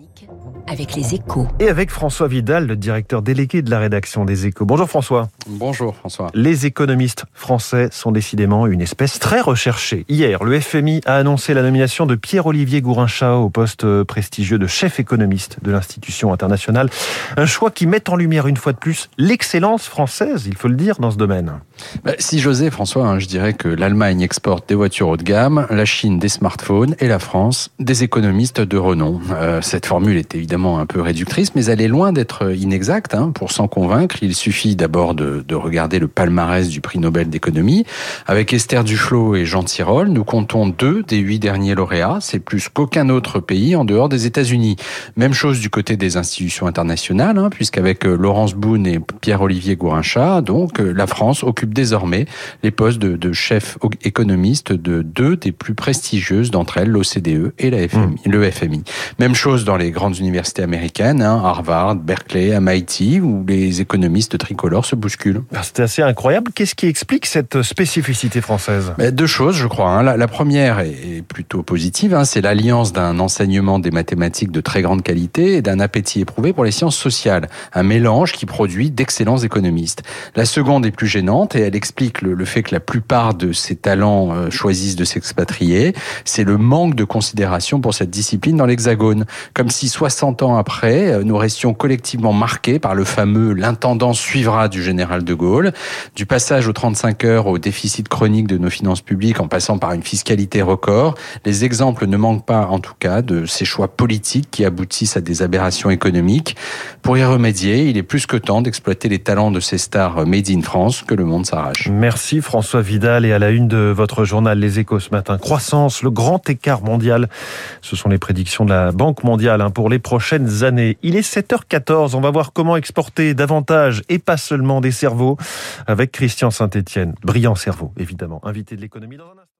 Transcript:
économique avec les échos. Et avec François Vidal, le directeur délégué de la rédaction des échos. Bonjour François. Bonjour François. Les économistes français sont décidément une espèce très recherchée. Hier, le FMI a annoncé la nomination de Pierre-Olivier Gourinchas au poste prestigieux de chef économiste de l'institution internationale. Un choix qui met en lumière une fois de plus l'excellence française, il faut le dire, dans ce domaine. Bah, si j'osais François, hein, je dirais que l'Allemagne exporte des voitures haut de gamme, la Chine des smartphones et la France des économistes de renom. Euh, cette formule est évidemment un peu réductrice, mais elle est loin d'être inexacte. Hein. Pour s'en convaincre, il suffit d'abord de, de, regarder le palmarès du prix Nobel d'économie. Avec Esther Duflo et Jean Tirole, nous comptons deux des huit derniers lauréats. C'est plus qu'aucun autre pays en dehors des États-Unis. Même chose du côté des institutions internationales, hein, puisqu'avec euh, Laurence Boone et Pierre-Olivier Gourinchas, donc euh, la France occupe désormais les postes de, de chef économiste de deux des plus prestigieuses d'entre elles, l'OCDE et la FMI, mmh. le FMI. Même chose dans les grandes universités américaines, hein, Harvard, Berkeley, MIT, où les économistes tricolores se bousculent. Ah, C'était assez incroyable. Qu'est-ce qui explique cette spécificité française? Deux choses, je crois. Hein. La, la, première est plutôt positive, hein, c'est l'alliance d'un enseignement des mathématiques de très grande qualité et d'un appétit éprouvé pour les sciences sociales. Un mélange qui produit d'excellents économistes. La seconde est plus gênante et elle explique le, le fait que la plupart de ces talents euh, choisissent de s'expatrier. C'est le manque de considération pour cette discipline dans l'Hexagone. Comme si 60 ans après, euh, nous restions collectivement marqués par le fameux l'intendant suivra du général de Gaulle, du passage aux 35 heures au déficit chronique de nos finances publiques en passant par une fiscalité record. Les exemples ne manquent pas, en tout cas, de ces choix politiques qui aboutissent à des aberrations économiques. Pour y remédier, il est plus que temps d'exploiter les talents de ces stars made in France que le monde s'arrache. Merci François Vidal et à la une de votre journal Les Échos ce matin. Croissance, le grand écart mondial. Ce sont les prédictions de la Banque mondiale hein, pour les prochaines années. Il est 7h14. On va voir comment exporter davantage et pas seulement des cerveaux avec Christian Saint-Etienne. Brillant cerveau, évidemment. Invité de l'économie dans un instant.